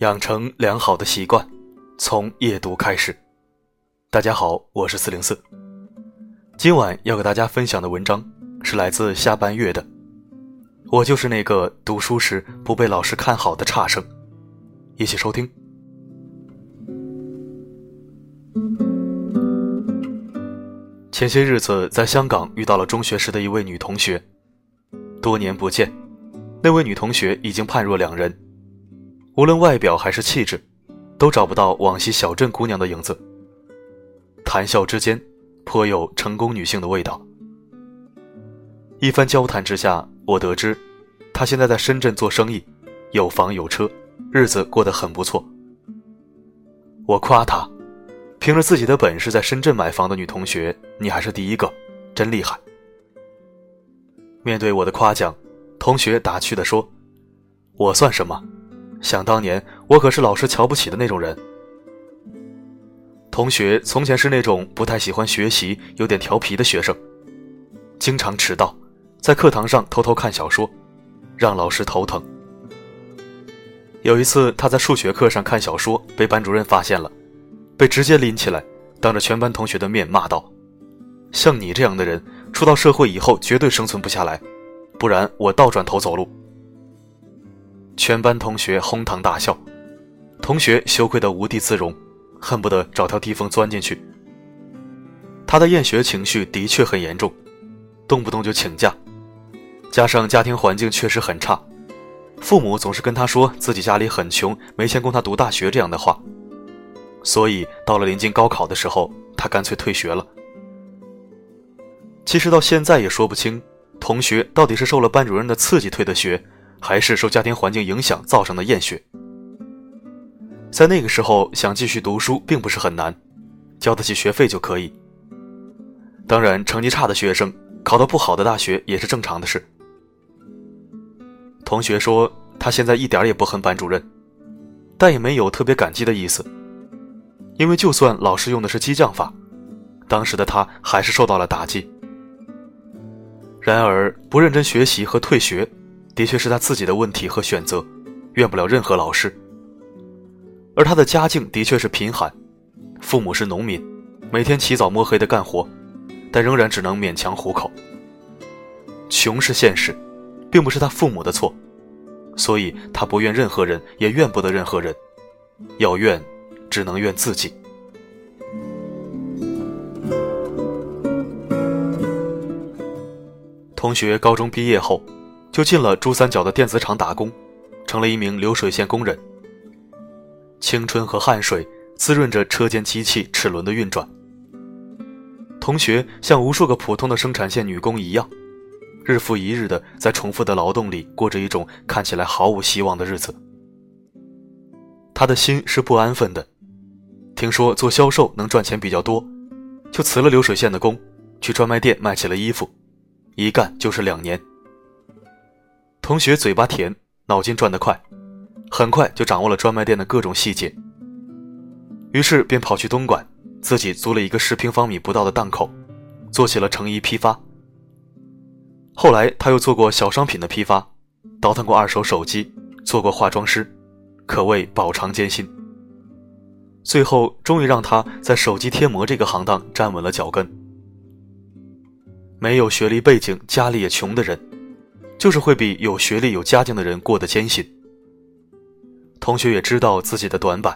养成良好的习惯，从夜读开始。大家好，我是四零四。今晚要给大家分享的文章是来自下半月的。我就是那个读书时不被老师看好的差生。一起收听。前些日子在香港遇到了中学时的一位女同学，多年不见，那位女同学已经判若两人。无论外表还是气质，都找不到往昔小镇姑娘的影子。谈笑之间，颇有成功女性的味道。一番交谈之下，我得知，她现在在深圳做生意，有房有车，日子过得很不错。我夸她，凭着自己的本事在深圳买房的女同学，你还是第一个，真厉害。面对我的夸奖，同学打趣地说：“我算什么？”想当年，我可是老师瞧不起的那种人。同学从前是那种不太喜欢学习、有点调皮的学生，经常迟到，在课堂上偷偷看小说，让老师头疼。有一次，他在数学课上看小说，被班主任发现了，被直接拎起来，当着全班同学的面骂道：“像你这样的人，出到社会以后绝对生存不下来，不然我倒转头走路。”全班同学哄堂大笑，同学羞愧得无地自容，恨不得找条地缝钻进去。他的厌学情绪的确很严重，动不动就请假，加上家庭环境确实很差，父母总是跟他说自己家里很穷，没钱供他读大学这样的话，所以到了临近高考的时候，他干脆退学了。其实到现在也说不清，同学到底是受了班主任的刺激退的学。还是受家庭环境影响造成的厌学。在那个时候，想继续读书并不是很难，交得起学费就可以。当然，成绩差的学生考到不好的大学也是正常的事。同学说，他现在一点也不恨班主任，但也没有特别感激的意思，因为就算老师用的是激将法，当时的他还是受到了打击。然而，不认真学习和退学。的确是他自己的问题和选择，怨不了任何老师。而他的家境的确是贫寒，父母是农民，每天起早摸黑的干活，但仍然只能勉强糊口。穷是现实，并不是他父母的错，所以他不怨任何人，也怨不得任何人，要怨，只能怨自己。同学高中毕业后。就进了珠三角的电子厂打工，成了一名流水线工人。青春和汗水滋润着车间机器齿轮的运转。同学像无数个普通的生产线女工一样，日复一日的在重复的劳动里过着一种看起来毫无希望的日子。他的心是不安分的，听说做销售能赚钱比较多，就辞了流水线的工，去专卖店卖起了衣服，一干就是两年。同学嘴巴甜，脑筋转得快，很快就掌握了专卖店的各种细节。于是便跑去东莞，自己租了一个十平方米不到的档口，做起了成衣批发。后来他又做过小商品的批发，倒腾过二手手机，做过化妆师，可谓饱尝艰辛。最后终于让他在手机贴膜这个行当站稳了脚跟。没有学历背景，家里也穷的人。就是会比有学历、有家境的人过得艰辛。同学也知道自己的短板，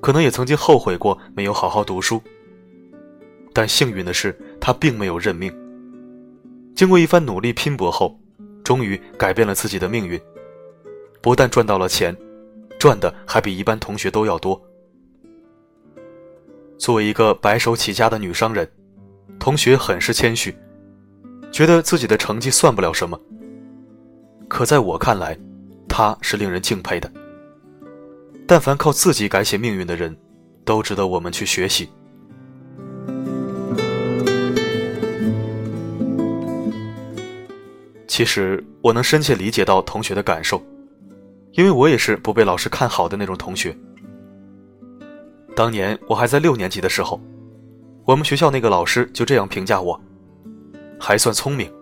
可能也曾经后悔过没有好好读书。但幸运的是，他并没有认命。经过一番努力拼搏后，终于改变了自己的命运。不但赚到了钱，赚的还比一般同学都要多。作为一个白手起家的女商人，同学很是谦虚，觉得自己的成绩算不了什么。可在我看来，他是令人敬佩的。但凡靠自己改写命运的人，都值得我们去学习。其实我能深切理解到同学的感受，因为我也是不被老师看好的那种同学。当年我还在六年级的时候，我们学校那个老师就这样评价我：还算聪明，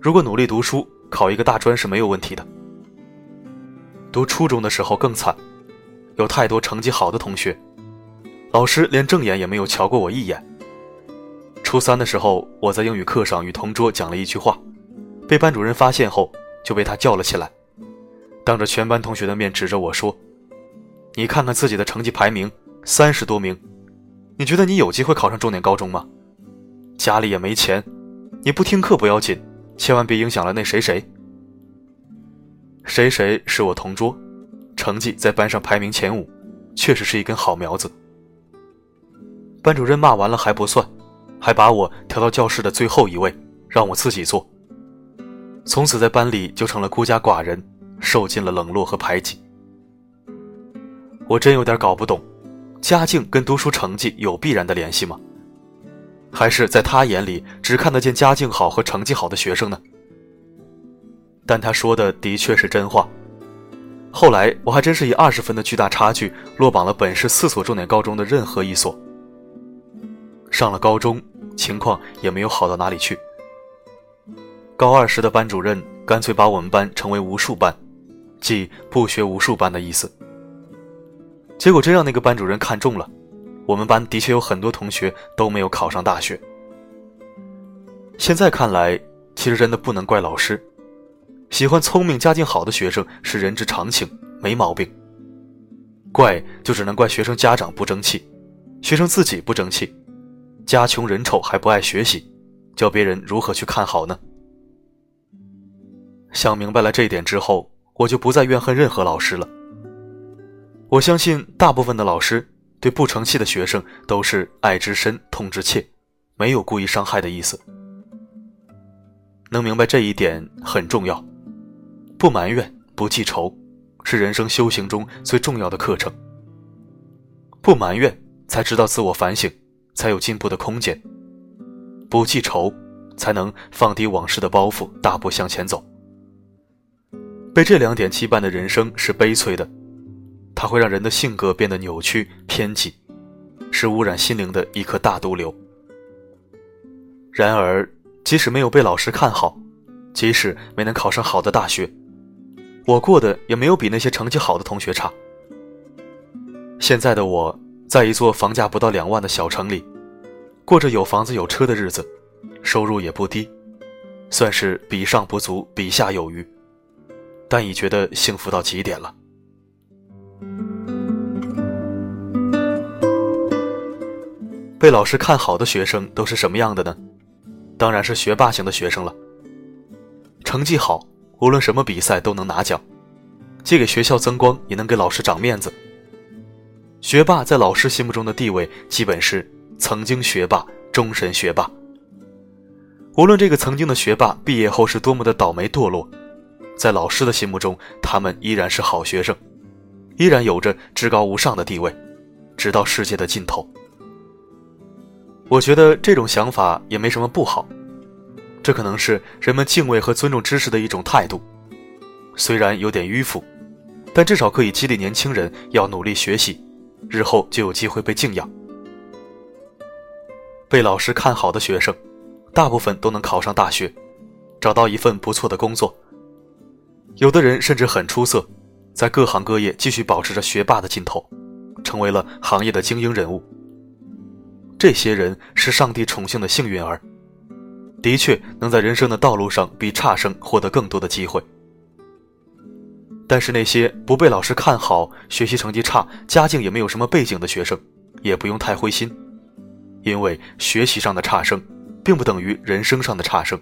如果努力读书。考一个大专是没有问题的。读初中的时候更惨，有太多成绩好的同学，老师连正眼也没有瞧过我一眼。初三的时候，我在英语课上与同桌讲了一句话，被班主任发现后，就被他叫了起来，当着全班同学的面指着我说：“你看看自己的成绩排名，三十多名，你觉得你有机会考上重点高中吗？家里也没钱，你不听课不要紧，千万别影响了那谁谁。谁谁是我同桌，成绩在班上排名前五，确实是一根好苗子。”班主任骂完了还不算。还把我调到教室的最后一位，让我自己坐。从此在班里就成了孤家寡人，受尽了冷落和排挤。我真有点搞不懂，家境跟读书成绩有必然的联系吗？还是在他眼里只看得见家境好和成绩好的学生呢？但他说的的确是真话。后来我还真是以二十分的巨大差距落榜了本市四所重点高中的任何一所。上了高中，情况也没有好到哪里去。高二时的班主任干脆把我们班称为“无数班”，即不学无术班的意思。结果真让那个班主任看中了，我们班的确有很多同学都没有考上大学。现在看来，其实真的不能怪老师，喜欢聪明、家境好的学生是人之常情，没毛病。怪就只能怪学生家长不争气，学生自己不争气。家穷人丑还不爱学习，叫别人如何去看好呢？想明白了这一点之后，我就不再怨恨任何老师了。我相信大部分的老师对不成器的学生都是爱之深，痛之切，没有故意伤害的意思。能明白这一点很重要，不埋怨，不记仇，是人生修行中最重要的课程。不埋怨，才知道自我反省。才有进步的空间。不记仇，才能放低往事的包袱，大步向前走。被这两点羁绊的人生是悲催的，它会让人的性格变得扭曲偏激，是污染心灵的一颗大毒瘤。然而，即使没有被老师看好，即使没能考上好的大学，我过得也没有比那些成绩好的同学差。现在的我。在一座房价不到两万的小城里，过着有房子有车的日子，收入也不低，算是比上不足，比下有余，但已觉得幸福到极点了。被老师看好的学生都是什么样的呢？当然是学霸型的学生了。成绩好，无论什么比赛都能拿奖，既给学校增光，也能给老师长面子。学霸在老师心目中的地位，基本是曾经学霸，终身学霸。无论这个曾经的学霸毕业后是多么的倒霉堕落，在老师的心目中，他们依然是好学生，依然有着至高无上的地位，直到世界的尽头。我觉得这种想法也没什么不好，这可能是人们敬畏和尊重知识的一种态度，虽然有点迂腐，但至少可以激励年轻人要努力学习。日后就有机会被敬仰。被老师看好的学生，大部分都能考上大学，找到一份不错的工作。有的人甚至很出色，在各行各业继续保持着学霸的劲头，成为了行业的精英人物。这些人是上帝宠幸的幸运儿，的确能在人生的道路上比差生获得更多的机会。但是那些不被老师看好、学习成绩差、家境也没有什么背景的学生，也不用太灰心，因为学习上的差生，并不等于人生上的差生。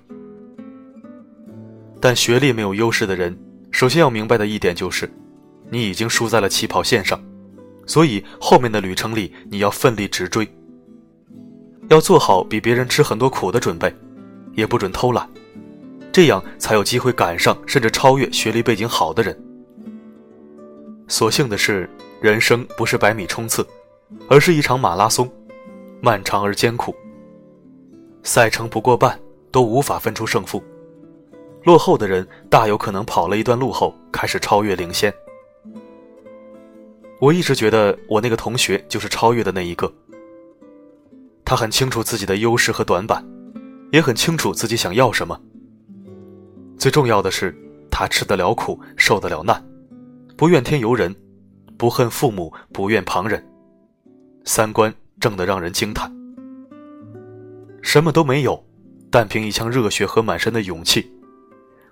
但学历没有优势的人，首先要明白的一点就是，你已经输在了起跑线上，所以后面的旅程里你要奋力直追，要做好比别人吃很多苦的准备，也不准偷懒，这样才有机会赶上甚至超越学历背景好的人。所幸的是，人生不是百米冲刺，而是一场马拉松，漫长而艰苦。赛程不过半，都无法分出胜负。落后的人大有可能跑了一段路后开始超越领先。我一直觉得我那个同学就是超越的那一个。他很清楚自己的优势和短板，也很清楚自己想要什么。最重要的是，他吃得了苦，受得了难。不怨天尤人，不恨父母，不怨旁人，三观正得让人惊叹。什么都没有，但凭一腔热血和满身的勇气，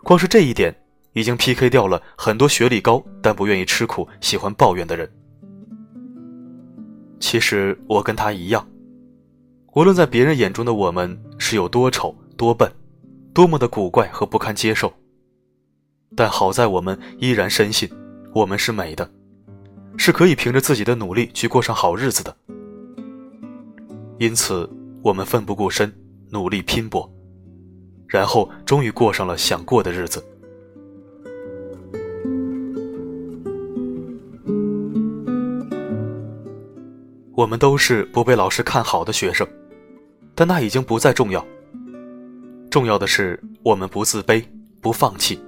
光是这一点，已经 PK 掉了很多学历高但不愿意吃苦、喜欢抱怨的人。其实我跟他一样，无论在别人眼中的我们是有多丑、多笨，多么的古怪和不堪接受，但好在我们依然深信，我们是美的，是可以凭着自己的努力去过上好日子的。因此。我们奋不顾身，努力拼搏，然后终于过上了想过的日子。我们都是不被老师看好的学生，但那已经不再重要。重要的是，我们不自卑，不放弃，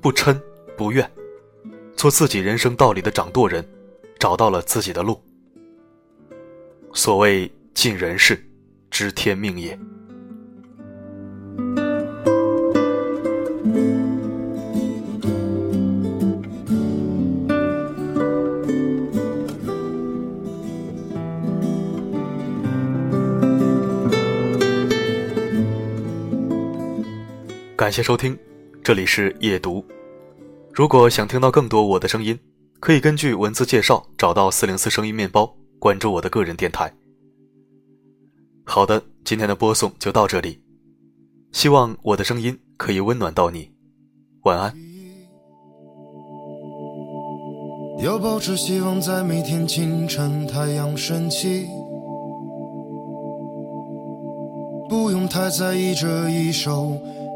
不嗔不怨，做自己人生道理的掌舵人，找到了自己的路。所谓尽人事。知天命也。感谢收听，这里是夜读。如果想听到更多我的声音，可以根据文字介绍找到四零四声音面包，关注我的个人电台。好的，今天的播送就到这里。希望我的声音可以温暖到你。晚安。要保持希望，在每天清晨太阳升起，不用太在意这一首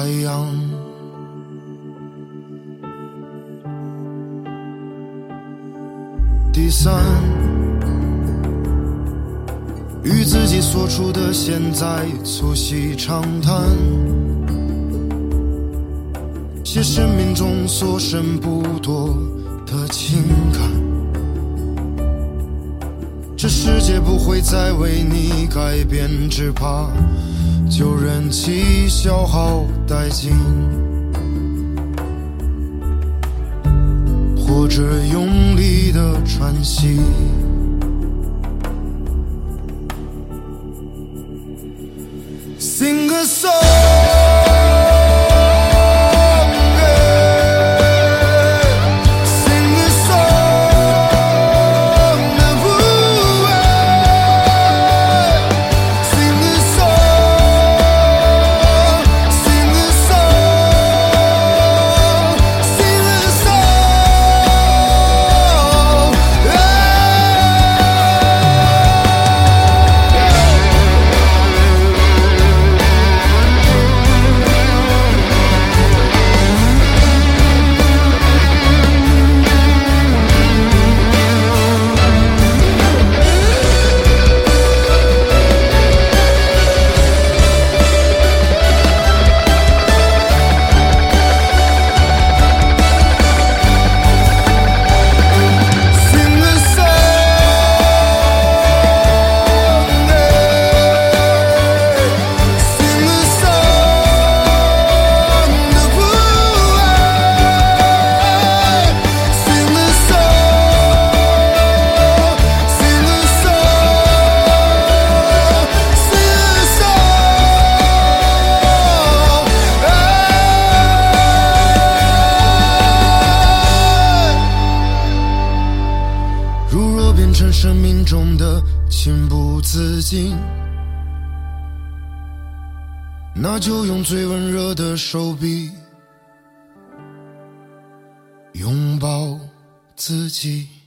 太阳。第三，与自己所处的现在促膝长谈。写生命中所剩不多的情感，这世界不会再为你改变，只怕就任其消耗殆尽，或者用力的喘息。那就用最温热的手臂拥抱自己。